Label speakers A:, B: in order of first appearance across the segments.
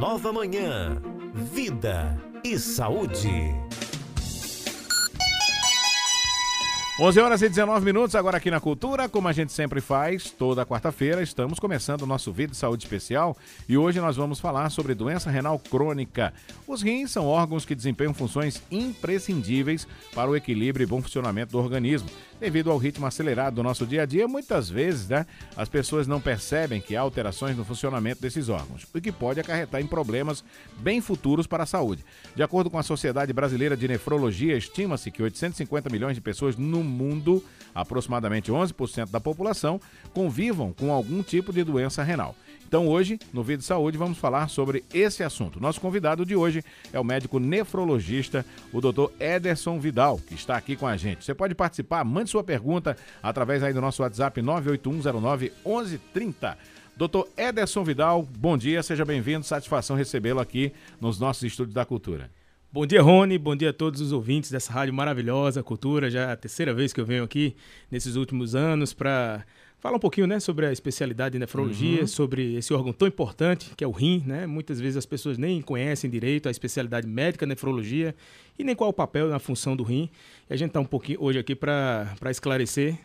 A: nova manhã. Vida e saúde.
B: 11 horas e 19 minutos, agora aqui na Cultura, como a gente sempre faz, toda quarta-feira, estamos começando o nosso vídeo de saúde especial e hoje nós vamos falar sobre doença renal crônica. Os rins são órgãos que desempenham funções imprescindíveis para o equilíbrio e bom funcionamento do organismo. Devido ao ritmo acelerado do nosso dia a dia, muitas vezes, né, as pessoas não percebem que há alterações no funcionamento desses órgãos, o que pode acarretar em problemas bem futuros para a saúde. De acordo com a Sociedade Brasileira de Nefrologia, estima-se que 850 milhões de pessoas no mundo, aproximadamente 11% da população, convivam com algum tipo de doença renal. Então hoje, no Vídeo Saúde, vamos falar sobre esse assunto. Nosso convidado de hoje é o médico nefrologista, o Dr. Ederson Vidal, que está aqui com a gente. Você pode participar, mande sua pergunta através aí do nosso WhatsApp 98109 1130. Doutor Ederson Vidal, bom dia, seja bem-vindo, satisfação recebê-lo aqui nos nossos estúdios da cultura.
C: Bom dia, Rony. Bom dia a todos os ouvintes dessa rádio maravilhosa, Cultura. Já é a terceira vez que eu venho aqui nesses últimos anos para Fala um pouquinho, né, sobre a especialidade de nefrologia, uhum. sobre esse órgão tão importante que é o rim, né? Muitas vezes as pessoas nem conhecem direito a especialidade médica nefrologia e nem qual é o papel na função do rim. E a gente está um pouquinho hoje aqui para esclarecer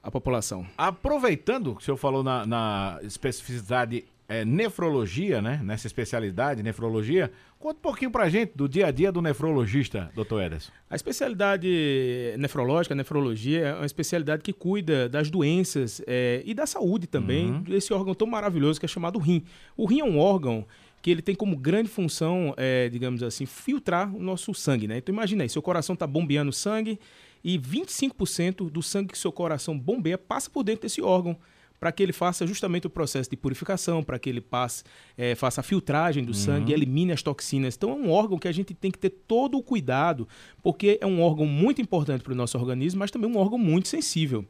C: a população.
B: Aproveitando que o senhor falou na, na especificidade é, nefrologia, né? Nessa especialidade, nefrologia. Conta um pouquinho pra gente do dia a dia do nefrologista, doutor Ederson.
C: A especialidade nefrológica, nefrologia, é uma especialidade que cuida das doenças é, e da saúde também uhum. desse órgão tão maravilhoso que é chamado rim. O rim é um órgão que ele tem como grande função, é, digamos assim, filtrar o nosso sangue, né? Então imagina aí, seu coração está bombeando sangue e 25% do sangue que seu coração bombeia passa por dentro desse órgão para que ele faça justamente o processo de purificação, para que ele passe, é, faça a filtragem do uhum. sangue, elimine as toxinas. Então é um órgão que a gente tem que ter todo o cuidado, porque é um órgão muito importante para o nosso organismo, mas também um órgão muito sensível.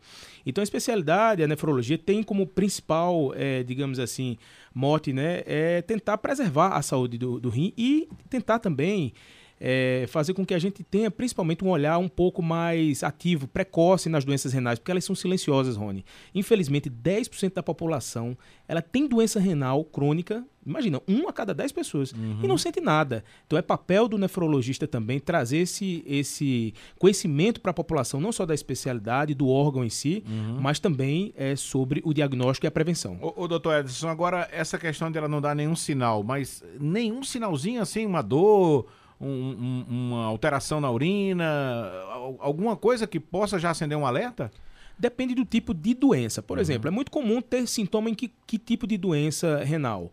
C: Então a especialidade, a nefrologia, tem como principal, é, digamos assim, mote, né, é tentar preservar a saúde do, do rim e tentar também é, fazer com que a gente tenha principalmente um olhar um pouco mais ativo, precoce nas doenças renais, porque elas são silenciosas, Rony. Infelizmente, 10% da população ela tem doença renal crônica, imagina, uma a cada 10 pessoas, uhum. e não sente nada. Então é papel do nefrologista também trazer esse, esse conhecimento para a população, não só da especialidade, do órgão em si, uhum. mas também é, sobre o diagnóstico e a prevenção.
B: Ô, ô doutor Edson, agora essa questão de ela não dar nenhum sinal, mas nenhum sinalzinho assim, uma dor um, um, uma alteração na urina, alguma coisa que possa já acender um alerta?
C: Depende do tipo de doença. Por uhum. exemplo, é muito comum ter sintoma em que, que tipo de doença renal?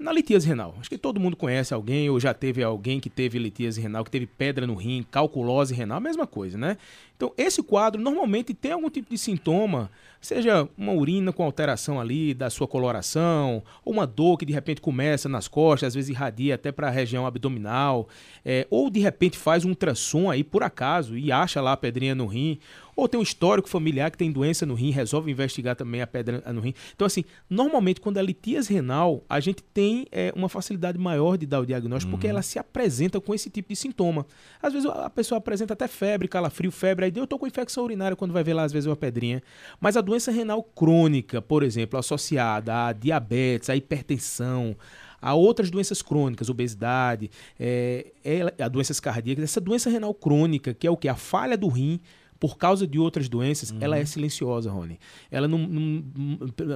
C: Na litíase renal. Acho que todo mundo conhece alguém ou já teve alguém que teve litíase renal, que teve pedra no rim, calculose renal, mesma coisa, né? Então, esse quadro normalmente tem algum tipo de sintoma, seja uma urina com alteração ali da sua coloração, ou uma dor que de repente começa nas costas, às vezes irradia até para a região abdominal, é, ou de repente faz um ultrassom aí por acaso e acha lá a pedrinha no rim, ou tem um histórico familiar que tem doença no rim, resolve investigar também a pedra no rim. Então, assim, normalmente quando é litíase renal, a gente tem é, uma facilidade maior de dar o diagnóstico, uhum. porque ela se apresenta com esse tipo de sintoma. Às vezes a pessoa apresenta até febre, calafrio, febre, aí eu tô com infecção urinária quando vai ver lá, às vezes, uma pedrinha. Mas a doença renal crônica, por exemplo, associada a diabetes, a hipertensão, a outras doenças crônicas, obesidade, é, é, a doenças cardíacas, essa doença renal crônica, que é o que? A falha do rim por causa de outras doenças, uhum. ela é silenciosa, Rony. Ela, num, num,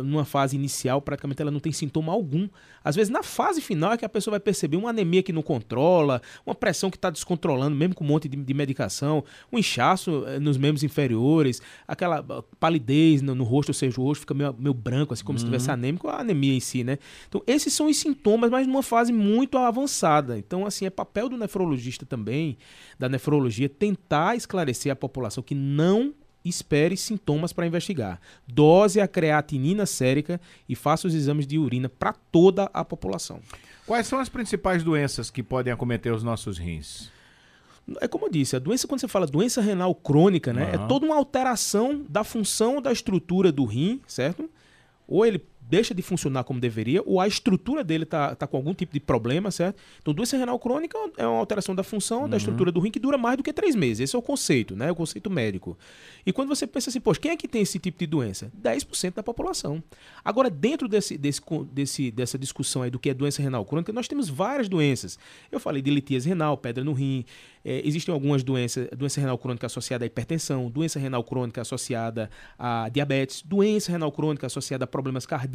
C: numa fase inicial, praticamente ela não tem sintoma algum. Às vezes, na fase final, é que a pessoa vai perceber uma anemia que não controla, uma pressão que está descontrolando, mesmo com um monte de, de, medicação, um inchaço eh, nos membros inferiores, aquela ah, palidez no, no, rosto, ou seja, o rosto fica meio, meio branco, assim, como uhum. se estivesse anêmico, a anemia em si, né? Então, esses são os sintomas, mas numa fase muito avançada. Então, assim, é papel do nefrologista também, da nefrologia, tentar esclarecer a população que não espere sintomas para investigar. Dose a creatinina sérica e faça os exames de urina para toda a população.
B: Quais são as principais doenças que podem acometer os nossos rins?
C: É como eu disse, a doença, quando você fala doença renal crônica, né? Uhum. É toda uma alteração da função da estrutura do rim, certo? Ou ele deixa de funcionar como deveria, ou a estrutura dele está tá com algum tipo de problema, certo? Então, doença renal crônica é uma alteração da função uhum. da estrutura do rim que dura mais do que três meses. Esse é o conceito, né? O conceito médico. E quando você pensa assim, poxa, quem é que tem esse tipo de doença? 10% da população. Agora, dentro desse, desse, desse, dessa discussão aí do que é doença renal crônica, nós temos várias doenças. Eu falei de litíase renal, pedra no rim, é, existem algumas doenças, doença renal crônica associada à hipertensão, doença renal crônica associada a diabetes, doença renal crônica associada a problemas cardíacos,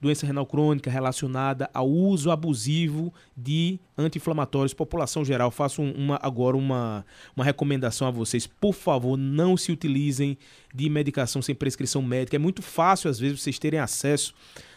C: doença renal crônica relacionada ao uso abusivo de anti-inflamatórios. População geral, faço uma, agora uma, uma recomendação a vocês. Por favor, não se utilizem de medicação sem prescrição médica. É muito fácil, às vezes, vocês terem acesso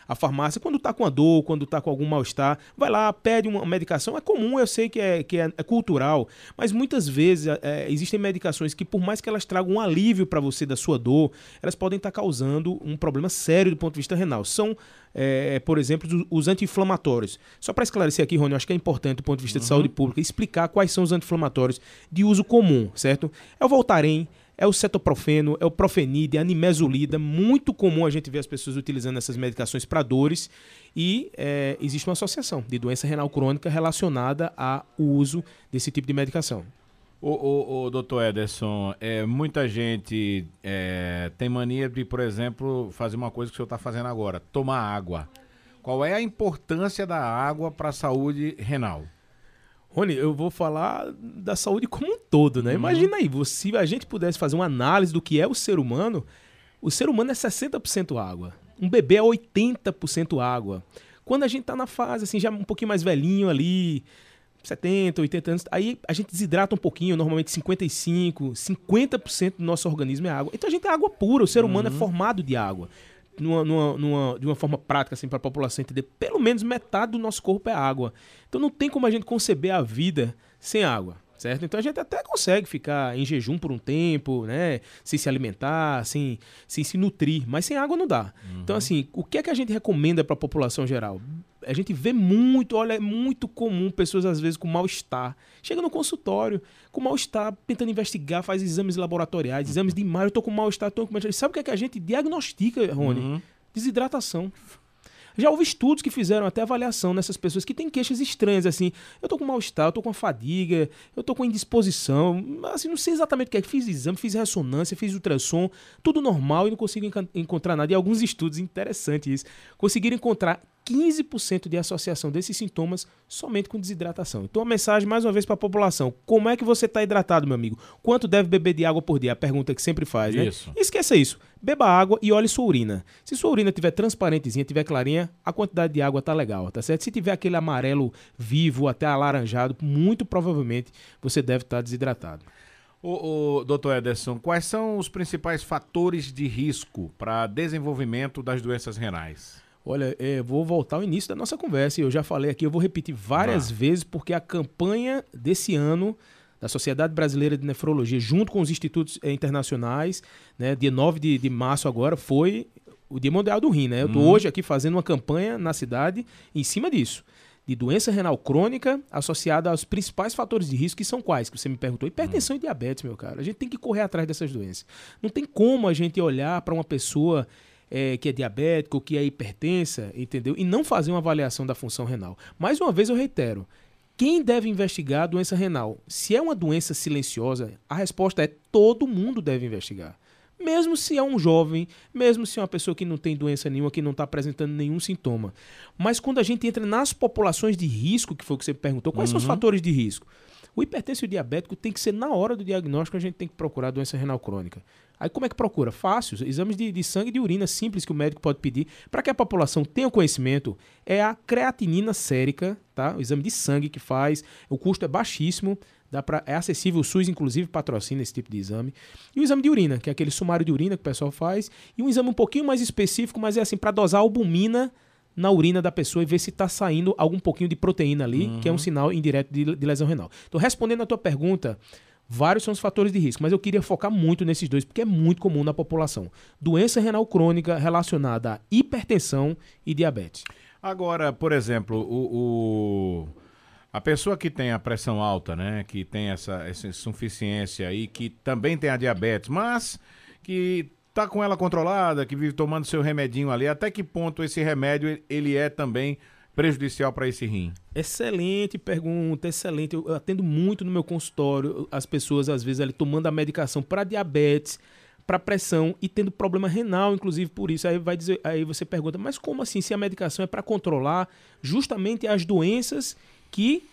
C: a farmácia, quando está com a dor, quando está com algum mal-estar, vai lá, pede uma medicação. É comum, eu sei que é, que é, é cultural, mas muitas vezes é, é existem medicações que, por mais que elas tragam um alívio para você da sua dor, elas podem estar tá causando um problema sério do ponto de vista renal. São é, por exemplo, os anti-inflamatórios. Só para esclarecer aqui, Rony, eu acho que é importante do ponto de vista uhum. de saúde pública explicar quais são os anti-inflamatórios de uso comum, certo? É o Voltaren, é o cetoprofeno, é o profenide, é a nimesulida. Muito comum a gente ver as pessoas utilizando essas medicações para dores e é, existe uma associação de doença renal crônica relacionada ao uso desse tipo de medicação.
B: O, o, o doutor Ederson, é, muita gente é, tem mania de, por exemplo, fazer uma coisa que o senhor está fazendo agora, tomar água. Qual é a importância da água para a saúde renal?
C: Rony, eu vou falar da saúde como um todo, né? Uhum. Imagina aí, se a gente pudesse fazer uma análise do que é o ser humano, o ser humano é 60% água. Um bebê é 80% água. Quando a gente tá na fase, assim, já um pouquinho mais velhinho ali, 70, 80 anos, aí a gente desidrata um pouquinho, normalmente 55, 50% do nosso organismo é água. Então a gente é água pura, o ser humano é uhum. é formado de água numa, numa, numa, de uma forma prática, assim, para a população entender, pelo menos metade do nosso corpo é água. Então não tem como a gente conceber a vida sem água certo? Então a gente até consegue ficar em jejum por um tempo, né? Sem se alimentar, sem, sem se nutrir, mas sem água não dá. Uhum. Então, assim, o que é que a gente recomenda para a população geral? A gente vê muito, olha, é muito comum pessoas às vezes com mal-estar. Chega no consultório com mal-estar, tentando investigar, faz exames laboratoriais, uhum. exames de imagem, eu tô com mal-estar, tô com mal-estar. Sabe o que é que a gente diagnostica, Rony? Uhum. Desidratação. Já houve estudos que fizeram até avaliação nessas pessoas que têm queixas estranhas, assim. Eu tô com mal-estar, eu tô com fadiga, eu tô com indisposição. Assim, não sei exatamente o que é. Fiz exame, fiz ressonância, fiz ultrassom, tudo normal e não consigo encontrar nada. E alguns estudos, interessantes isso, conseguiram encontrar 15% de associação desses sintomas somente com desidratação. Então, a mensagem mais uma vez para a população: como é que você está hidratado, meu amigo? Quanto deve beber de água por dia? A pergunta que sempre faz, né? Isso. Esqueça isso. Beba água e olhe sua urina. Se sua urina tiver transparentezinha, tiver clarinha, a quantidade de água tá legal, tá certo? Se tiver aquele amarelo vivo, até alaranjado, muito provavelmente você deve estar tá desidratado.
B: O, o doutor Ederson, quais são os principais fatores de risco para desenvolvimento das doenças renais?
C: Olha, é, vou voltar ao início da nossa conversa. Eu já falei aqui, eu vou repetir várias ah. vezes, porque a campanha desse ano da Sociedade Brasileira de Nefrologia, junto com os institutos eh, internacionais, né, dia 9 de, de março agora, foi o Dia Mundial do Rim. Né? Eu estou uhum. hoje aqui fazendo uma campanha na cidade em cima disso. De doença renal crônica associada aos principais fatores de risco, que são quais? Que você me perguntou. Hipertensão uhum. e diabetes, meu cara. A gente tem que correr atrás dessas doenças. Não tem como a gente olhar para uma pessoa é, que é diabético, que é hipertensa, entendeu? E não fazer uma avaliação da função renal. Mais uma vez eu reitero, quem deve investigar a doença renal? Se é uma doença silenciosa, a resposta é todo mundo deve investigar. Mesmo se é um jovem, mesmo se é uma pessoa que não tem doença nenhuma, que não está apresentando nenhum sintoma. Mas quando a gente entra nas populações de risco, que foi o que você perguntou, quais uhum. são os uhum. fatores de risco? O hipertenso diabético tem que ser na hora do diagnóstico, a gente tem que procurar doença renal crônica. Aí como é que procura? Fácil, exames de, de sangue e de urina simples que o médico pode pedir para que a população tenha conhecimento. É a creatinina sérica, tá? O exame de sangue que faz, o custo é baixíssimo, dá pra, é acessível, o SUS inclusive patrocina esse tipo de exame. E o exame de urina, que é aquele sumário de urina que o pessoal faz, e um exame um pouquinho mais específico, mas é assim para dosar albumina na urina da pessoa e ver se está saindo algum pouquinho de proteína ali, uhum. que é um sinal indireto de, de lesão renal. Então, respondendo a tua pergunta, Vários são os fatores de risco, mas eu queria focar muito nesses dois, porque é muito comum na população. Doença renal crônica relacionada à hipertensão e diabetes.
B: Agora, por exemplo, o, o, a pessoa que tem a pressão alta, né, que tem essa, essa insuficiência e que também tem a diabetes, mas que tá com ela controlada, que vive tomando seu remedinho ali, até que ponto esse remédio ele é também prejudicial para esse rim?
C: Excelente pergunta, excelente. Eu atendo muito no meu consultório as pessoas, às vezes, ali tomando a medicação para diabetes, para pressão e tendo problema renal, inclusive por isso. Aí vai dizer, aí você pergunta, mas como assim? Se a medicação é para controlar justamente as doenças que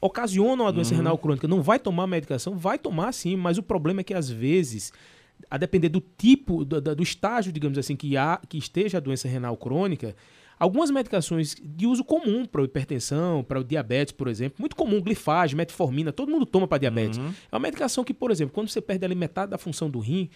C: ocasionam a doença uhum. renal crônica, não vai tomar medicação? Vai tomar sim, mas o problema é que às vezes a depender do tipo, do, do, estágio, digamos assim, que, há, que esteja a doença renal crônica, Algumas medicações de uso comum para hipertensão, para o diabetes, por exemplo, muito comum, glifagem, metformina, todo mundo toma para diabetes. Uhum. É uma medicação que, por exemplo, quando você perde ali metade da função do rim,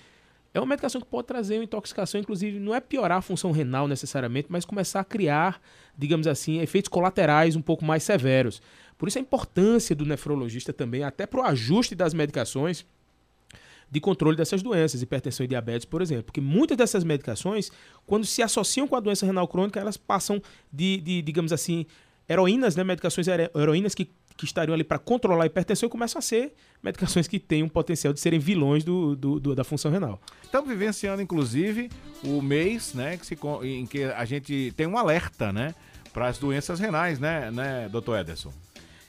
C: é uma medicação que pode trazer uma intoxicação, inclusive não é piorar a função renal necessariamente, mas começar a criar, digamos assim, efeitos colaterais um pouco mais severos. Por isso a importância do nefrologista também, até para o ajuste das medicações, de controle dessas doenças, hipertensão e diabetes, por exemplo. Porque muitas dessas medicações, quando se associam com a doença renal crônica, elas passam de, de digamos assim, heroínas, né, medicações heroínas que, que estariam ali para controlar a hipertensão e começam a ser medicações que têm um potencial de serem vilões do, do, do da função renal.
B: Estamos vivenciando, inclusive, o mês né, que se, em que a gente tem um alerta né, para as doenças renais, né, né, doutor Ederson?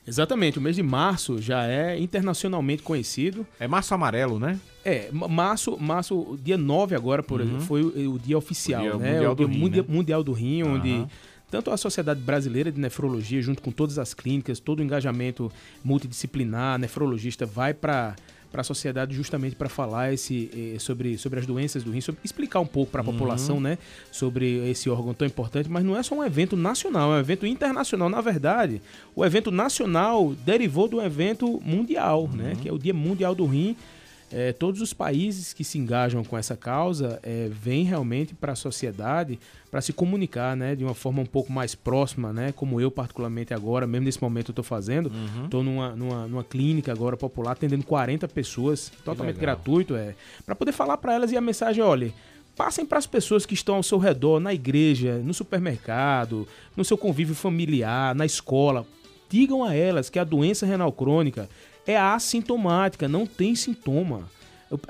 C: Exatamente, o mês de março já é internacionalmente conhecido.
B: É março amarelo, né?
C: É, março, março dia 9 agora, por uhum. exemplo, foi o, o, dia oficial, o dia, né? Mundial o dia do Rim, né? mundial do Rim, uhum. onde tanto a Sociedade Brasileira de Nefrologia, junto com todas as clínicas, todo o engajamento multidisciplinar, nefrologista vai para para a sociedade justamente para falar esse, eh, sobre, sobre as doenças do rim, sobre, explicar um pouco para a uhum. população, né, sobre esse órgão tão importante, mas não é só um evento nacional, é um evento internacional. Na verdade, o evento nacional derivou do evento mundial, né, uhum. que é o Dia Mundial do Rim, é, todos os países que se engajam com essa causa é, vêm realmente para a sociedade para se comunicar né, de uma forma um pouco mais próxima, né, como eu particularmente agora, mesmo nesse momento eu estou fazendo. Estou uhum. numa, numa, numa, clínica agora popular, atendendo 40 pessoas, totalmente gratuito, é, para poder falar para elas e a mensagem, olha, passem para as pessoas que estão ao seu redor, na igreja, no supermercado, no seu convívio familiar, na escola. Digam a elas que a doença renal crônica é assintomática, não tem sintoma.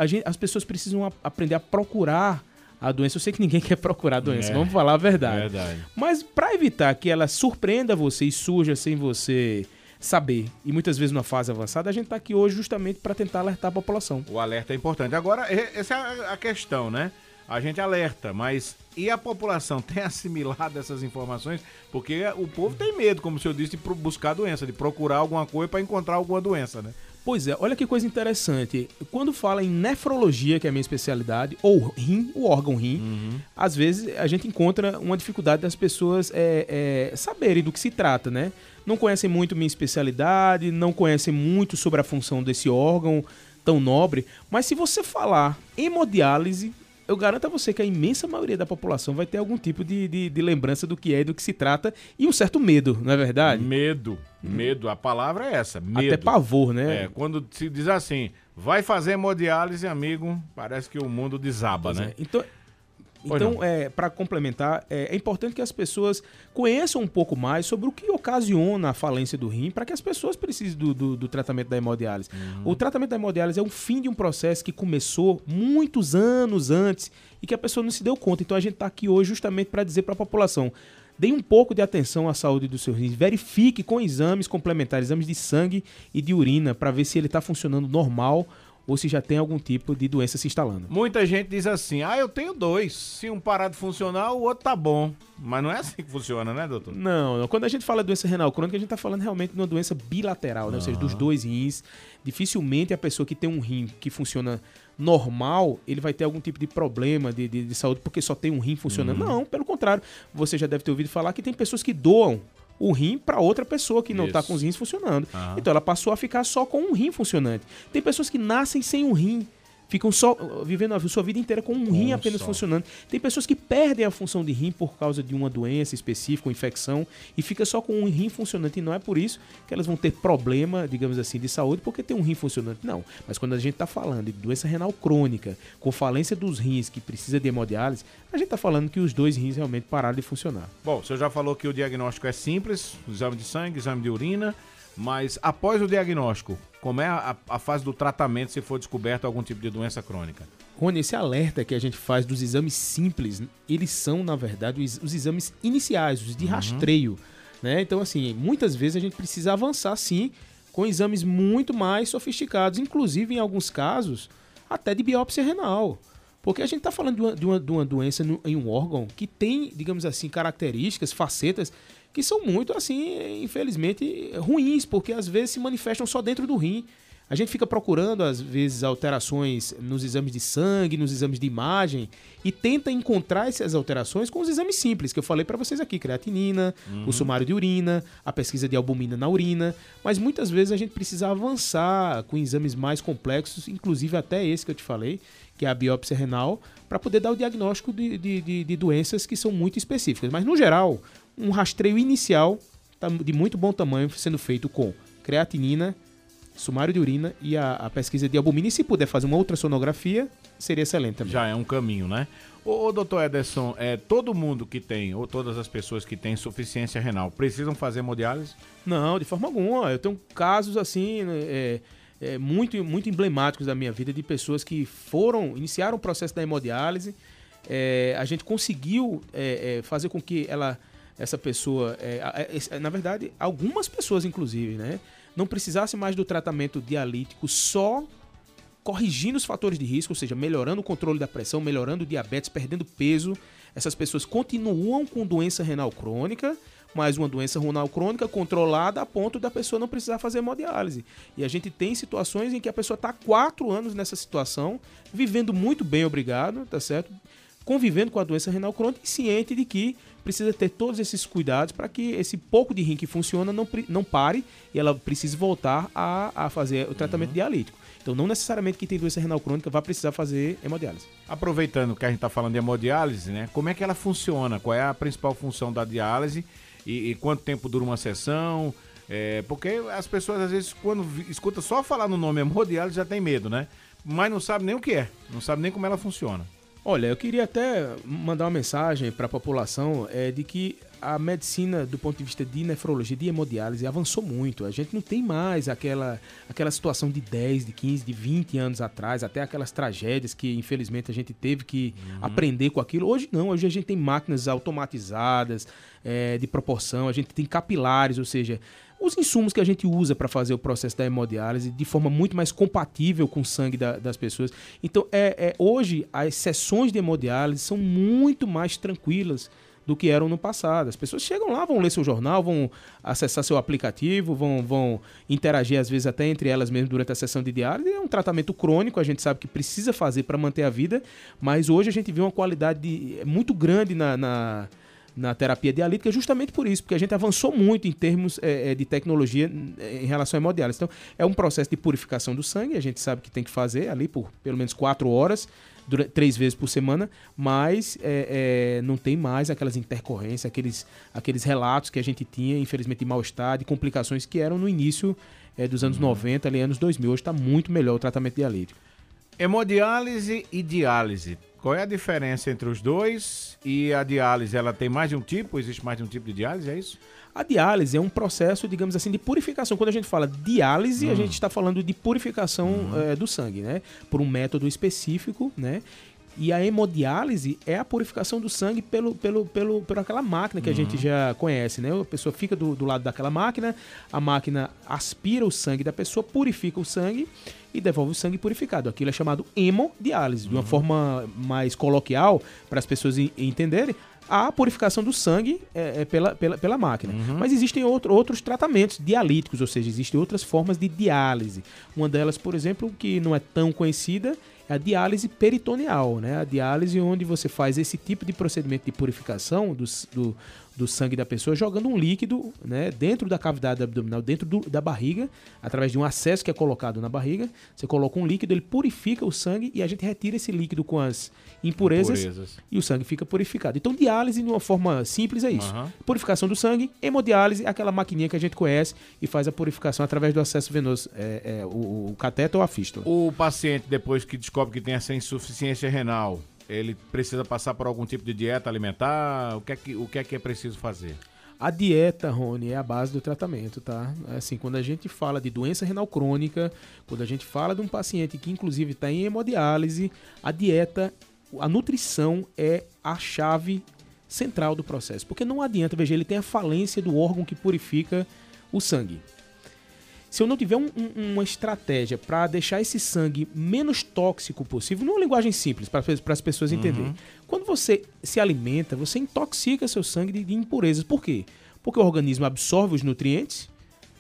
C: Gente, as pessoas precisam a, aprender a procurar a doença. Eu sei que ninguém quer procurar a doença, é, vamos falar a verdade. verdade. Mas para evitar que ela surpreenda você e surja sem você saber, e muitas vezes numa fase avançada, a gente está aqui hoje justamente para tentar alertar a população.
B: O alerta é importante. Agora, essa é a questão, né? A gente alerta, mas e a população tem assimilado essas informações? Porque o povo tem medo, como o senhor disse, de buscar doença, de procurar alguma coisa para encontrar alguma doença, né?
C: Pois é, olha que coisa interessante. Quando fala em nefrologia, que é a minha especialidade, ou rim, o órgão rim, uhum. às vezes a gente encontra uma dificuldade das pessoas é, é, saberem do que se trata, né? Não conhecem muito minha especialidade, não conhecem muito sobre a função desse órgão tão nobre, mas se você falar hemodiálise, eu garanto a você que a imensa maioria da população vai ter algum tipo de, de, de lembrança do que é e do que se trata e um certo medo, não é verdade?
B: Medo. Medo. A palavra é essa. Medo.
C: Até pavor, né?
B: É, quando se diz assim, vai fazer hemodiálise, amigo, parece que o mundo desaba, pois né? É.
C: Então, então, é, para complementar, é, é, importante que as pessoas conheçam um pouco mais sobre o que ocasiona a falência do rim para que as pessoas precisem do, do, do tratamento da hemodiálise. Uhum. O tratamento da hemodiálise é o fim de um processo que começou muitos anos antes e que a pessoa não se deu conta. Então, a gente está aqui hoje justamente para dizer para a população: Dê um pouco de atenção à saúde dos seus rins. Verifique com exames complementares, exames de sangue e de urina, para ver se ele está funcionando normal ou se já tem algum tipo de doença se instalando.
B: Muita gente diz assim: ah, eu tenho dois. Se um parar de funcionar, o outro tá bom. Mas não é assim que funciona, né, doutor?
C: Não, não. quando a gente fala doença renal crônica, a gente está falando realmente de uma doença bilateral, né? ou seja, dos dois rins. Dificilmente a pessoa que tem um rim que funciona normal, ele vai ter algum tipo de problema de, de, de saúde porque só tem um rim funcionando. Uhum. Não, pelo contrário. Você já deve ter ouvido falar que tem pessoas que doam o rim para outra pessoa que não está com os rins funcionando. Uhum. Então ela passou a ficar só com um rim funcionante. Tem pessoas que nascem sem um rim ficam só vivendo a sua vida inteira com um rim apenas funcionando. Tem pessoas que perdem a função de rim por causa de uma doença específica, uma infecção, e fica só com um rim funcionante. E não é por isso que elas vão ter problema, digamos assim, de saúde, porque tem um rim funcionante. Não. Mas quando a gente está falando de doença renal crônica, com falência dos rins, que precisa de hemodiálise, a gente está falando que os dois rins realmente pararam de funcionar.
B: Bom, o senhor já falou que o diagnóstico é simples, exame de sangue, exame de urina, Mas após o diagnóstico, como é a, a fase do tratamento se for descoberto algum tipo de doença crônica?
C: Rony, esse alerta que a gente faz dos exames simples, eles são, na verdade, os, os exames iniciais, os de uhum. rastreio. Né? Então, assim, muitas vezes a gente precisa avançar sim com exames muito mais sofisticados, inclusive em alguns casos, até de biópsia renal. Porque a gente está falando de uma, de uma, de uma doença no, em um órgão que tem, digamos assim, características, facetas que são muito, assim, infelizmente, ruins, porque às vezes se manifestam só dentro do rim. A gente fica procurando, às vezes, alterações nos exames de sangue, nos exames de imagem, e tenta encontrar essas alterações com os exames simples que eu falei para vocês aqui: creatinina, uhum. o sumário de urina, a pesquisa de albumina na urina. Mas muitas vezes a gente precisa avançar com exames mais complexos, inclusive até esse que eu te falei, que é a biópsia renal, para poder dar o diagnóstico de, de, de, de doenças que são muito específicas. Mas, no geral, um rastreio inicial tá de muito bom tamanho sendo feito com creatinina, sumário de urina e a, a, pesquisa de albumina. E se puder fazer uma ultrassonografia, seria excelente também.
B: Já é um caminho, né? Ô, ô doutor Ederson, é, todo mundo que tem, ou todas as pessoas que têm insuficiência renal, precisam fazer hemodiálise?
C: Não, de forma alguma. Eu tenho casos assim, né, é, é, muito, muito emblemáticos da minha vida de pessoas que foram, iniciaram o processo da hemodiálise. É, a gente conseguiu é, é, fazer com que ela essa pessoa, é, é, na verdade, algumas pessoas, inclusive, né, não precisasse mais do tratamento dialítico só corrigindo os fatores de risco, ou seja, melhorando o controle da pressão, melhorando o diabetes, perdendo peso. Essas pessoas continuam com doença renal crônica, mas uma doença renal crônica controlada a ponto da pessoa não precisar fazer hemodiálise. E a gente tem situações em que a pessoa está quatro anos nessa situação, vivendo muito bem, obrigado, tá certo? Convivendo com a doença renal crônica e ciente de que precisa ter todos esses cuidados para que esse pouco de rim que funciona não, não pare e ela precise voltar a, a fazer o tratamento uhum. dialítico. Então, não necessariamente quem tem doença renal crônica vai precisar fazer hemodiálise.
B: Aproveitando que a gente está falando de hemodiálise, né? Como é que ela funciona? Qual é a principal função da diálise? E, e quanto tempo dura uma sessão? É, porque as pessoas, às vezes, quando escuta só falar no nome hemodiálise, já tem medo, né? Mas não sabe nem o que é, não sabe nem como ela funciona.
C: Olha, eu queria até mandar uma mensagem para a população é, de que a medicina, do ponto de vista de nefrologia, de hemodiálise, avançou muito. A gente não tem mais aquela, aquela situação de 10, de 15, de 20 anos atrás, até aquelas tragédias que, infelizmente, a gente teve que uhum. aprender com aquilo. Hoje não, hoje a gente tem máquinas automatizadas é, de proporção, a gente tem capilares, ou seja, os insumos que a gente usa para fazer o processo da hemodiálise de forma muito mais compatível com o sangue da, das pessoas. Então, é, é, hoje, as sessões de hemodiálise são muito mais tranquilas do que eram no passado. As pessoas chegam lá, vão ler seu jornal, vão acessar seu aplicativo, vão, vão interagir às vezes até entre elas mesmo durante a sessão de diálise. É um tratamento crônico, a gente sabe que precisa fazer para manter a vida, mas hoje a gente vê uma qualidade de, muito grande na, na na terapia dialítica justamente por isso, porque a gente avançou muito em termos é, de tecnologia em relação à hemodiálise. Então, é um processo de purificação do sangue, a gente sabe que tem que fazer ali por pelo menos quatro horas, durante, três vezes por semana, mas é, é, não tem mais aquelas intercorrências, aqueles, aqueles relatos que a gente tinha, infelizmente, de mal-estar, de complicações que eram no início é, dos anos uhum. 90, ali anos 2000. Hoje está muito melhor o tratamento dialítico.
B: Hemodiálise e diálise qual é a diferença entre os dois? E a diálise, ela tem mais de um tipo? Existe mais de um tipo de diálise, é isso?
C: A diálise é um processo, digamos assim, de purificação. Quando a gente fala diálise, hum. a gente está falando de purificação hum. é, do sangue, né? Por um método específico, né? E a hemodiálise é a purificação do sangue pelo, pelo, pelo, por aquela máquina que uhum. a gente uhum. já conhece, né? A pessoa fica do, do lado daquela máquina, a máquina aspira o sangue da pessoa, purifica o sangue e devolve o sangue purificado. Aquilo é chamado hemodiálise, uhum. de uma uhum. forma mais coloquial, para as pessoas entenderem. A purificação do sangue é, é pela, pela, pela máquina. Uhum. Mas existem outro, outros tratamentos dialíticos, ou seja, existem outras formas de diálise. Uma delas, por exemplo, que não é tão conhecida, é a diálise peritoneal, né? A diálise onde você faz esse tipo de procedimento de purificação do, do, do sangue da pessoa, jogando um líquido né, dentro da cavidade abdominal, dentro do, da barriga, através de um acesso que é colocado na barriga. Você coloca um líquido, ele purifica o sangue e a gente retira esse líquido com as impurezas, impurezas. e o sangue fica purificado. Então, diálise, de uma forma simples, é isso: uhum. purificação do sangue, hemodiálise, aquela maquininha que a gente conhece e faz a purificação através do acesso venoso, é, é, o, o cateto ou a fístula.
B: O paciente, depois que descobre que tem essa insuficiência renal, ele precisa passar por algum tipo de dieta alimentar? O que é que, o que, é, que é preciso fazer?
C: A dieta, Rony, é a base do tratamento, tá? Assim, quando a gente fala de doença renal crônica, quando a gente fala de um paciente que inclusive está em hemodiálise, a dieta, a nutrição é a chave central do processo. Porque não adianta, veja, ele tem a falência do órgão que purifica o sangue. Se eu não tiver um, um, uma estratégia para deixar esse sangue menos tóxico possível, numa linguagem simples, para as pessoas entenderem. Uhum. Quando você se alimenta, você intoxica seu sangue de, de impurezas. Por quê? Porque o organismo absorve os nutrientes,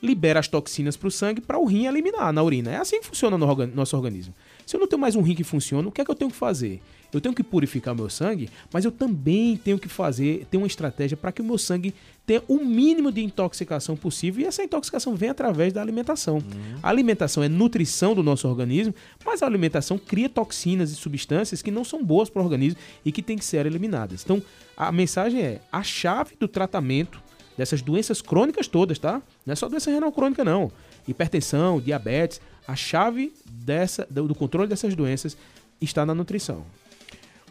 C: libera as toxinas para o sangue para o rim eliminar na urina. É assim que funciona no nosso organismo. Se eu não tenho mais um rim que funciona, o que é que eu tenho que fazer? Eu tenho que purificar meu sangue, mas eu também tenho que fazer, ter uma estratégia para que o meu sangue tenha o mínimo de intoxicação possível e essa intoxicação vem através da alimentação. Uhum. A alimentação é nutrição do nosso organismo, mas a alimentação cria toxinas e substâncias que não são boas para o organismo e que têm que ser eliminadas. Então, a mensagem é: a chave do tratamento dessas doenças crônicas todas, tá? Não é só doença renal crônica, não. Hipertensão, diabetes. A chave dessa, do controle dessas doenças está na nutrição.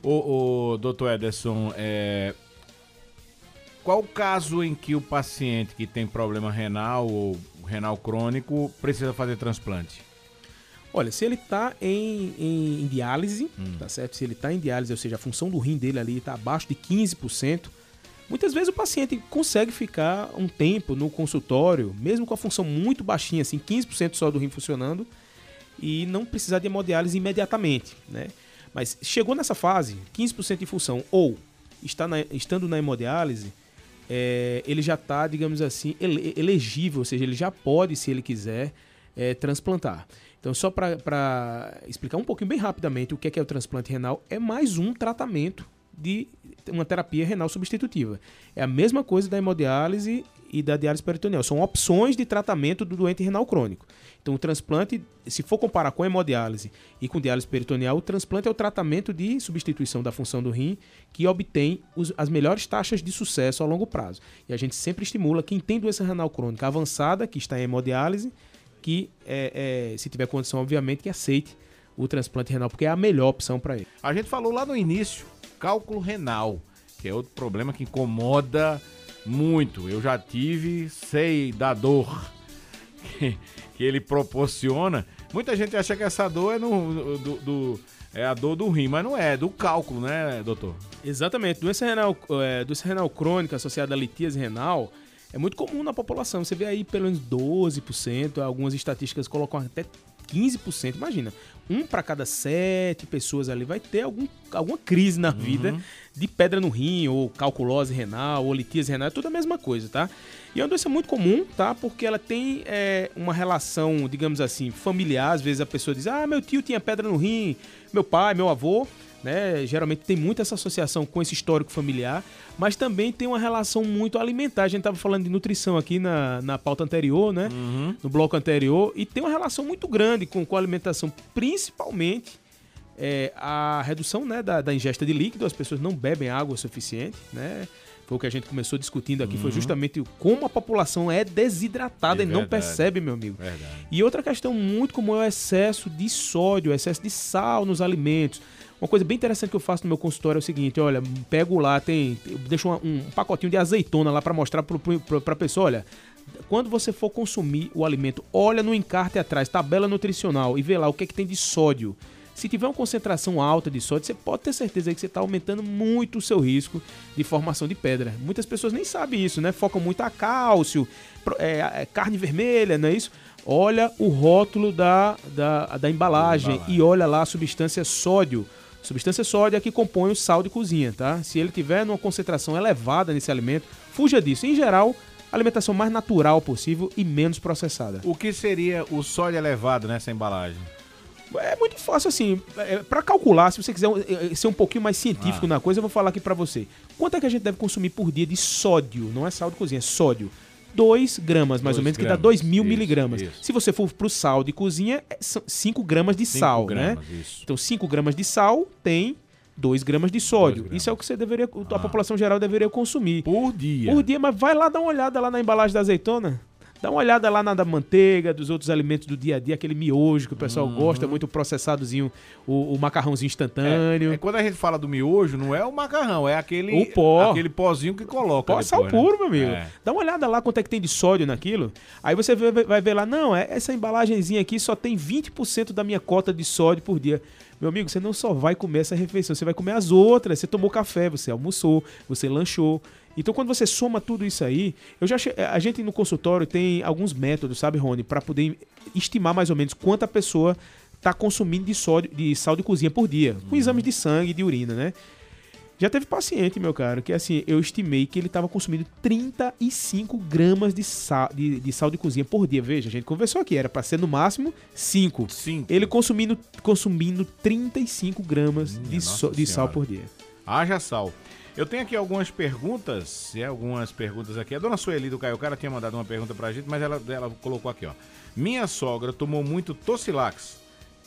B: O, o doutor Ederson, é, qual o caso em que o paciente que tem problema renal ou renal crônico precisa fazer transplante?
C: Olha, se ele está em, em, em, diálise, hum. tá certo? Se ele está em diálise, ou seja, a função do rim dele ali está abaixo de 15%, muitas vezes o paciente consegue ficar um tempo no consultório, mesmo com a função muito baixinha, assim, 15% só do rim funcionando, e não precisar de hemodiálise imediatamente, né? Mas chegou nessa fase, 15% de função, ou está na, estando na hemodiálise, é, ele já está, digamos assim, ele, elegível, ou seja, ele já pode, se ele quiser, é, transplantar. Então, só para explicar um pouquinho bem rapidamente o que é, que é o transplante renal, é mais um tratamento de uma terapia renal substitutiva. É a mesma coisa da hemodiálise e da diálise peritoneal. São opções de tratamento do doente renal crônico. Então, o transplante, se for comparar com a hemodiálise e com diálise peritoneal, o transplante é o tratamento de substituição da função do rim que obtém os, as melhores taxas de sucesso a longo prazo. E a gente sempre estimula quem tem doença renal crônica avançada, que está em hemodiálise, que, é, é, se tiver condição, obviamente, que aceite o transplante renal, porque é a melhor opção para ele.
B: A gente falou lá no início, cálculo renal, que é outro problema que incomoda muito. Eu já tive, sei da dor que, que ele proporciona. Muita gente acha que essa dor é no, do, do é a dor do rim, mas não é, é do cálculo, né, doutor?
C: Exatamente. Doença renal, é, doença renal crônica associada à litíase renal é muito comum na população. Você vê aí pelo menos 12%, algumas estatísticas colocam até 15%. Imagina, um para cada sete pessoas ali vai ter algum, alguma crise na uhum. vida de pedra no rim, ou calculose renal, ou litíase renal, é tudo a mesma coisa, tá? E é uma doença muito comum, tá? Porque ela tem é, uma relação, digamos assim, familiar. Às vezes a pessoa diz, ah, meu tio tinha pedra no rim, meu pai, meu avô né? Geralmente tem muito essa associação com esse histórico familiar, mas também tem uma relação muito alimentar. A gente estava falando de nutrição aqui na, na pauta anterior, né? Uhum. No bloco anterior, e tem uma relação muito grande com, com a alimentação, principalmente é, a redução né, da, da ingesta de líquido, as pessoas não bebem água o suficiente, né? Foi o que a gente começou discutindo aqui, uhum. foi justamente como a população é desidratada é e não percebe, meu amigo. Verdade. E outra questão muito comum é o excesso de sódio, o excesso de sal nos alimentos. Uma coisa bem interessante que eu faço no meu consultório é o seguinte, olha, pego lá, tem, deixo um, um pacotinho de azeitona lá para mostrar para a pessoa, olha, quando você for consumir o alimento, olha no encarte atrás, tabela nutricional e vê lá o que é que tem de sódio. Se tiver uma concentração alta de sódio, você pode ter certeza que você está aumentando muito o seu risco de formação de pedra. Muitas pessoas nem sabem isso, né? Focam muito a cálcio, é, é, carne vermelha, não é isso? Olha o rótulo da, da, da embalagem, embalagem e olha lá a substância sódio. Substância sódia que compõe o sal de cozinha, tá? Se ele tiver numa concentração elevada nesse alimento, fuja disso. Em geral, alimentação mais natural possível e menos processada.
B: O que seria o sódio elevado nessa embalagem?
C: É muito fácil assim, é, para calcular, se você quiser é, ser um pouquinho mais científico ah. na coisa, eu vou falar aqui para você. Quanto é que a gente deve consumir por dia de sódio? Não é sal de cozinha, é sódio. 2 gramas, mais dois ou menos, gramas. que dá 2 mil isso, miligramas. Isso. Se você for pro sal de cozinha, é 5 gramas de cinco sal, né? gramas, né? Isso. Então, 5 gramas de sal tem 2 gramas de sódio. Gramas. Isso é o que você deveria, a ah. população geral deveria consumir.
B: Por dia.
C: Por dia, mas vai lá dar uma olhada lá na embalagem da azeitona. Dá uma olhada lá na da manteiga, dos outros alimentos do dia a dia, aquele miojo que o pessoal gosta, muito processadozinho, o, o macarrãozinho instantâneo.
B: É, quando a gente fala do miojo, não é o macarrão, é aquele,
C: O pó.
B: aquele pozinho que coloca.
C: Pó sal
B: depois, né?
C: puro, meu amigo.
B: É.
C: Dá uma olhada lá quanto é que tem de sódio naquilo. Aí você vai ver lá, não, é- essa embalagenzinha aqui só tem 20% da minha cota de sódio por dia. Meu amigo, você não só vai comer essa refeição, você vai comer as outras. Você tomou café, você almoçou, você lanchou. Então, quando você soma tudo isso aí, eu já a gente no consultório tem alguns métodos, sabe, Rony, para poder estimar mais ou menos quanto a pessoa está consumindo de sódio, de sal de cozinha por dia, com exames de sangue e de urina, né? Já teve paciente, meu caro, que assim, eu estimei que ele estava consumindo 35 gramas de sal, de, de sal de cozinha por dia. Veja, a gente conversou aqui, era para ser no máximo 5.
B: Cinco.
C: Ele consumindo, consumindo 35 gramas
B: Minha
C: de, so- de sal por dia.
B: Haja sal. Eu tenho aqui algumas perguntas, é, algumas perguntas aqui. A dona Sueli do Caio Cara tinha mandado uma pergunta pra gente, mas ela, ela colocou aqui, ó. Minha sogra tomou muito Tocilax.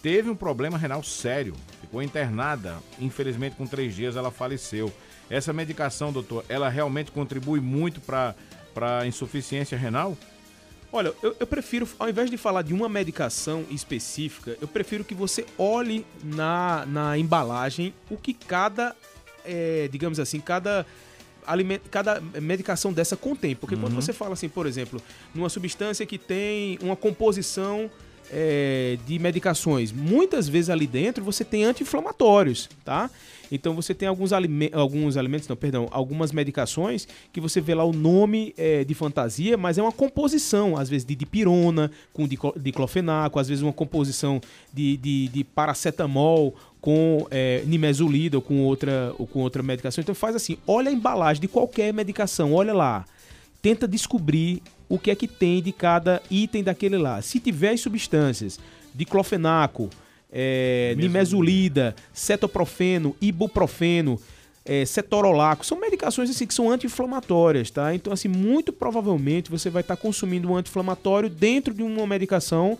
B: Teve um problema renal sério. Ficou internada. Infelizmente, com três dias ela faleceu. Essa medicação, doutor, ela realmente contribui muito para para insuficiência renal?
C: Olha, eu, eu prefiro, ao invés de falar de uma medicação específica, eu prefiro que você olhe na, na embalagem o que cada, é, digamos assim, cada aliment- cada medicação dessa contém. Porque quando você fala assim, por exemplo, numa substância que tem uma composição é, de medicações, muitas vezes ali dentro você tem anti-inflamatórios, tá? Então você tem alguns, alime alguns alimentos, não, perdão, algumas medicações que você vê lá o nome é, de fantasia, mas é uma composição, às vezes de dipirona com diclofenaco, às vezes uma composição de, de, de paracetamol com é, nimesulida ou com outra ou com outra medicação. Então faz assim, olha a embalagem de qualquer medicação, olha lá. Tenta descobrir o que é que tem de cada item daquele lá. Se tiver as substâncias, diclofenaco, é, nimesulida, cetoprofeno, ibuprofeno, é, cetorolaco, são medicações assim que são anti-inflamatórias, tá? Então assim, muito provavelmente você vai estar consumindo um anti-inflamatório dentro de uma medicação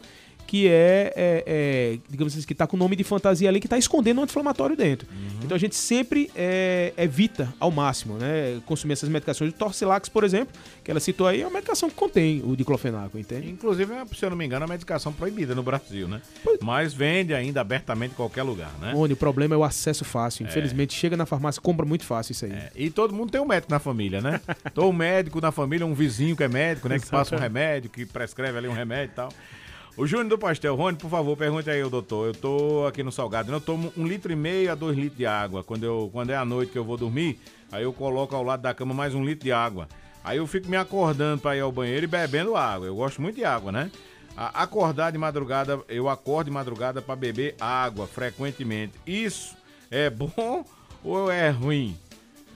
C: que é, é, é, digamos assim, que está com o nome de fantasia ali, que está escondendo um anti-inflamatório dentro. Então a gente sempre é, evita ao máximo, né, consumir essas medicações. O Torcilax, por exemplo, que ela citou aí, é uma medicação que contém o diclofenaco, entende?
B: Inclusive, é, se eu não me engano, é uma medicação proibida no Brasil, né? Mas vende ainda abertamente em qualquer lugar, né?
C: Onde o problema é o acesso fácil. Infelizmente, chega na farmácia, compra muito fácil isso aí.
B: É, E todo mundo tem um médico na família, né? Então, um médico na família, um vizinho que é médico, né? Que passa um remédio, que prescreve ali um remédio e tal. O Júnior do Pastel, Rony, por favor, pergunte aí doutor. Eu tô aqui no Salgado, né? eu tomo um litro e meio a dois litros de água. Quando, eu, quando é a noite que eu vou dormir, aí eu coloco ao lado da cama mais um litro de água. Aí eu fico me acordando para ir ao banheiro e bebendo água. Eu gosto muito de água, né? Acordar de madrugada, eu acordo de madrugada para beber água frequentemente. Isso é bom ou é ruim?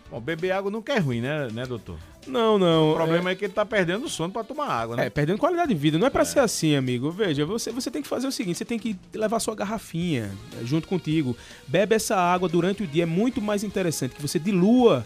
B: Bom, beber água nunca é ruim, né, né doutor?
C: Não, não.
B: O problema é, que ele tá perdendo o sono para tomar água, né?
C: É, perdendo qualidade de vida. Não é pra ser assim, amigo. Veja, você, você tem que fazer o seguinte: você tem que levar sua garrafinha eh, junto contigo. Bebe essa água durante o dia. É muito mais interessante que você dilua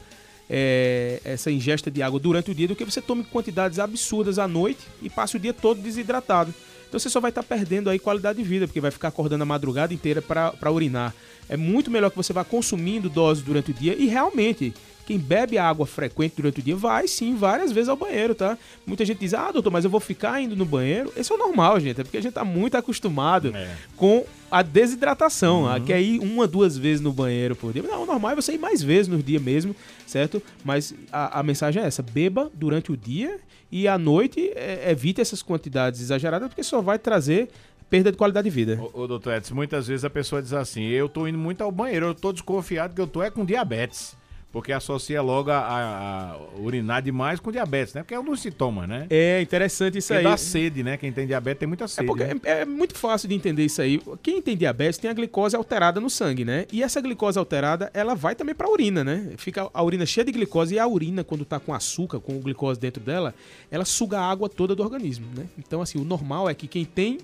C: eh, essa ingesta de água durante o dia do que você tome quantidades absurdas à noite e passe o dia todo desidratado. Então você só vai estar perdendo aí qualidade de vida, porque vai ficar acordando a madrugada inteira para urinar. É muito melhor que você vá consumindo doses durante o dia e realmente quem bebe água frequente durante o dia vai sim várias vezes ao banheiro, tá? Muita gente diz, ah, doutor, mas eu vou ficar indo no banheiro. Esse é normal, gente, é porque a gente tá muito acostumado
B: É.
C: com a desidratação. Ah, quer ir uma, duas vezes no banheiro por dia. Não, o normal é você ir mais vezes no dia mesmo, certo? Mas a, a mensagem é essa: beba durante o dia e à noite é, evite essas quantidades exageradas, porque só vai trazer perda de qualidade de vida.
B: Ô, ô, doutor Edson, muitas vezes a pessoa diz assim, eu tô indo muito ao banheiro, eu tô desconfiado que eu tô é com diabetes. Porque associa logo a, a- a urinar demais com diabetes, né? Porque é um dos sintomas, né?
C: É interessante isso
B: E
C: aí.
B: dá sede, né? Quem tem diabetes tem muita
C: É
B: sede.
C: porque
B: né?
C: é, é muito fácil de entender isso aí. Quem tem diabetes tem a glicose alterada no sangue, né? E essa glicose alterada, ela vai também pra urina, né? Fica a urina cheia de glicose e a urina, quando tá com açúcar, com glicose dentro dela, ela suga a água toda do organismo, né? Então, assim, o normal é que quem tem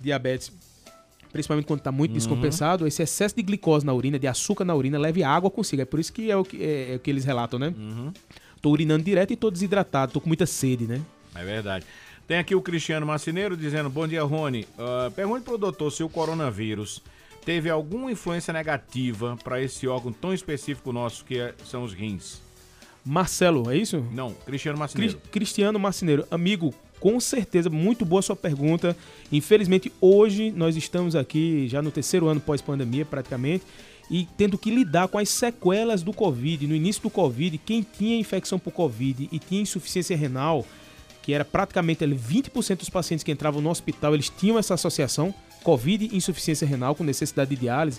C: diabetes, principalmente quando tá muito descompensado, esse excesso de glicose na urina, de açúcar na urina, leve água consigo. É por isso que é o que, é, é o que eles relatam, né? Tô urinando direto e tô desidratado, tô com muita sede, né?
B: É verdade. Tem aqui o Cristiano Marcineiro dizendo: Bom dia, Rony. Ah, pergunte pro doutor se o coronavírus teve alguma influência negativa para esse órgão tão específico nosso que é- são os rins.
C: Marcelo, é isso?
B: Não, Cristiano
C: Cris-
B: Marcineiro.
C: Cristiano Marcineiro, amigo, Com certeza, muito boa sua pergunta. Infelizmente, hoje nós estamos aqui já no terceiro ano pós-pandemia, praticamente, e tendo que lidar com as sequelas do Covid. No início do Covid, quem tinha infecção por Covid e tinha insuficiência renal, que era praticamente ali, 20% dos pacientes que entravam no hospital, eles tinham essa associação, Covid e insuficiência renal com necessidade de diálise.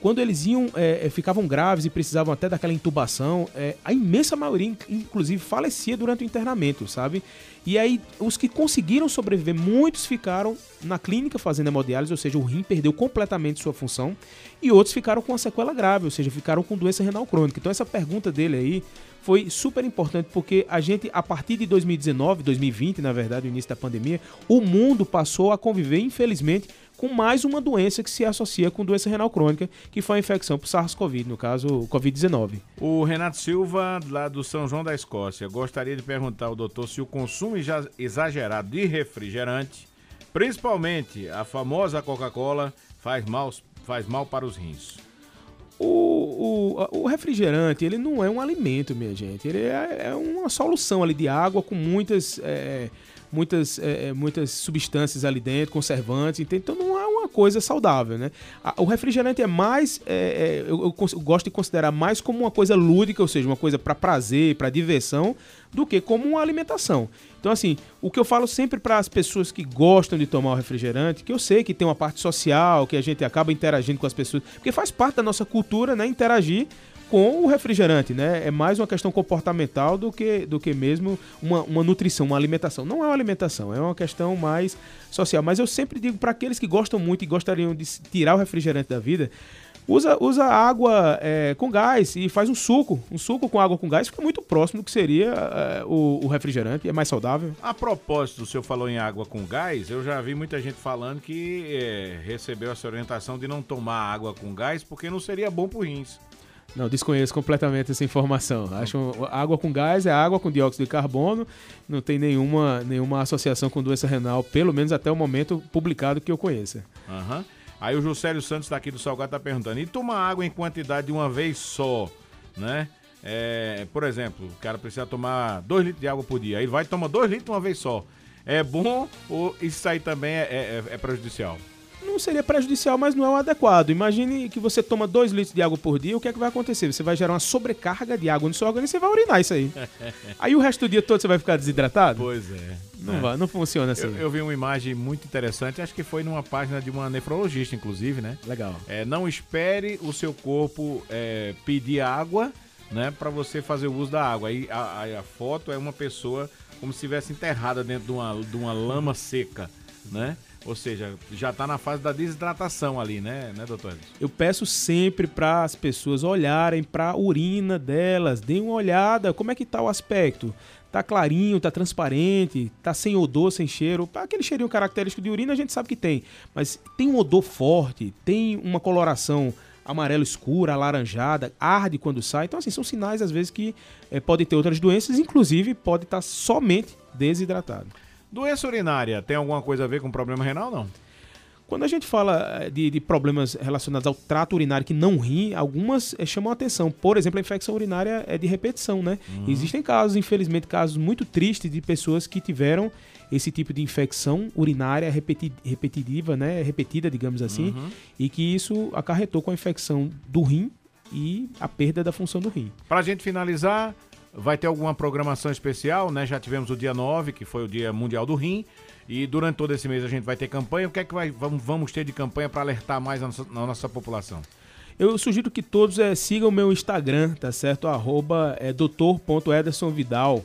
C: Quando eles iam, é, ficavam graves e precisavam até daquela intubação, é, a imensa maioria, inclusive, falecia durante o internamento, sabe? E aí, os que conseguiram sobreviver, muitos ficaram na clínica fazendo hemodiálise, ou seja, o rim perdeu completamente sua função, e outros ficaram com uma sequela grave, ou seja, ficaram com doença renal crônica. Então, essa pergunta dele aí foi super importante porque a gente, a partir de 2019, 2020, na verdade, o início da pandemia, o mundo passou a conviver, infelizmente, com mais uma doença que se associa com doença renal crônica, que foi a infecção por SARS-CoV, no caso, Covid-19.
B: O Renato Silva, lá do São João da Escócia, gostaria de perguntar ao doutor se o consumo exagerado de refrigerante, principalmente a famosa Coca-Cola, faz mal, faz mal para os rins.
C: O, o, o, refrigerante, ele não é um alimento, minha gente. Ele é, é uma solução ali de água com muitas, é, muitas, é, muitas substâncias ali dentro, conservantes. Então não é uma coisa saudável, né? O refrigerante é mais, é, eu, eu, eu, gosto de considerar mais como uma coisa lúdica, ou seja, uma coisa para prazer, para diversão, do que como uma alimentação. Então, assim, o que eu falo sempre para as pessoas que gostam de tomar o refrigerante, que eu sei que tem uma parte social, que a gente acaba interagindo com as pessoas, porque faz parte da nossa cultura, né, interagir com o refrigerante, né? É mais uma questão comportamental do que, do que mesmo uma, uma nutrição, uma alimentação. Não é uma alimentação, é uma questão mais social. Mas eu sempre digo para aqueles que gostam muito e gostariam de tirar o refrigerante da vida, usa, usa água é, com gás e faz um suco. Um suco com água com gás fica muito próximo do que seria é, o, o, refrigerante, é mais saudável.
B: A propósito, o senhor falou em água com gás, eu já vi muita gente falando que é, recebeu essa orientação de não tomar água com gás porque não seria bom para rins.
C: Não, desconheço completamente essa informação. Acho água com gás é água com dióxido de carbono, não tem nenhuma, nenhuma associação com doença renal, pelo menos até o momento publicado que eu conheça.
B: Uhum. Aí o Juscelio Santos daqui do Salgado está perguntando: e tomar água em quantidade de uma vez só, né? É, por exemplo, o cara precisa tomar 2 litros de água por dia. Aí vai tomar 2 litros uma vez só. É bom ou isso aí também é, é, é prejudicial?
C: Não seria prejudicial, mas não é o adequado. Imagine que você toma 2 litros de água por dia, o que é que vai acontecer? Você vai gerar uma sobrecarga de água no seu organismo e você vai urinar isso aí. aí o resto do dia todo você vai ficar desidratado?
B: Pois é.
C: Não, é. Vai, não funciona assim.
B: Eu, eu, vi uma imagem muito interessante, acho que foi numa página de uma nefrologista, inclusive, né?
C: Legal.
B: É, não espere o seu corpo é, pedir água, né, para você fazer o uso da água. Aí a, a, foto é uma pessoa como se estivesse enterrada dentro de uma, de uma lama seca, né? Ou seja, já está na fase da desidratação ali, né, né doutor?
C: Eu peço sempre para as pessoas olharem para a urina delas, deem uma olhada, como é que está o aspecto? Tá clarinho, tá transparente, tá sem odor, sem cheiro. Aquele cheirinho característico de urina a gente sabe que tem, mas tem um odor forte, tem uma coloração amarelo escura, alaranjada, arde quando sai. Então, assim, são sinais às vezes que é, podem ter outras doenças, inclusive pode estar tá somente desidratado.
B: Doença urinária tem alguma coisa a ver com problema renal não?
C: Quando a gente fala eh, de, de, problemas relacionados ao trato urinário que não ri, algumas é, chamam a atenção. Por exemplo, a infecção urinária é de repetição, né? Uhum. Existem casos, infelizmente, casos muito tristes de pessoas que tiveram esse tipo de infecção urinária repeti repetitiva, né? Repetida, digamos assim, uhum. e que isso acarretou com a infecção do rim e a perda da função do rim.
B: Para a gente finalizar, Vai ter alguma programação especial, né? Já tivemos o dia 9, que foi o Dia Mundial do Rim. E durante todo esse mês a gente vai ter campanha. O que é que vai, vamos ter de campanha para alertar mais a nossa, a nossa população?
C: Eu sugiro que todos é, sigam o meu Instagram, tá certo? Arroba é, doutor.edersonvidal.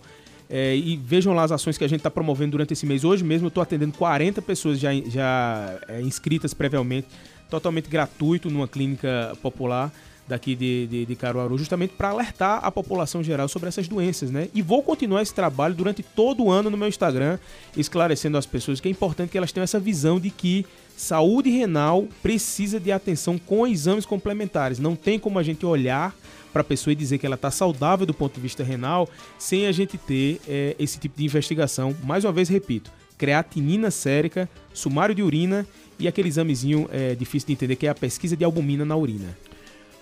C: É, e vejam lá as ações que a gente está promovendo durante esse mês. Hoje mesmo eu estou atendendo 40 pessoas já, já é, inscritas previamente, totalmente gratuito numa clínica popular daqui de, de, de Caruaru, justamente para alertar a população geral sobre essas doenças, né? E vou continuar esse trabalho durante todo o ano no meu Instagram, esclarecendo às pessoas que é importante que elas tenham essa visão de que saúde renal precisa de atenção com exames complementares. Não tem como a gente olhar para a pessoa e dizer que ela está saudável do ponto de vista renal sem a gente ter é, esse tipo de investigação. Mais uma vez, repito, creatinina sérica, sumário de urina e aquele examezinho é, difícil de entender que é a pesquisa de albumina na urina.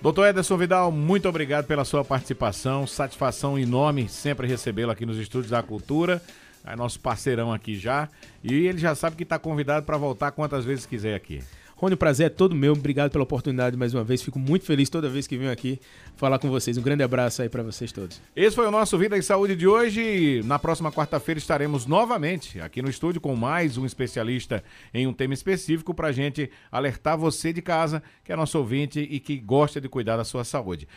B: Doutor Ederson Vidal, muito obrigado pela sua participação. Satisfação enorme sempre recebê-lo aqui nos Estúdios da Cultura. É nosso parceirão aqui já. E ele já sabe que está convidado para voltar quantas vezes quiser aqui.
C: Rony, o prazer é todo meu. Obrigado pela oportunidade mais uma vez. Fico muito feliz toda vez que venho aqui falar com vocês. Um grande abraço aí para vocês todos.
B: Esse foi o nosso Vida e Saúde de hoje. Na próxima quarta-feira estaremos novamente aqui no estúdio com mais um especialista em um tema específico para gente alertar você de casa, que é nosso ouvinte e que gosta de cuidar da sua saúde.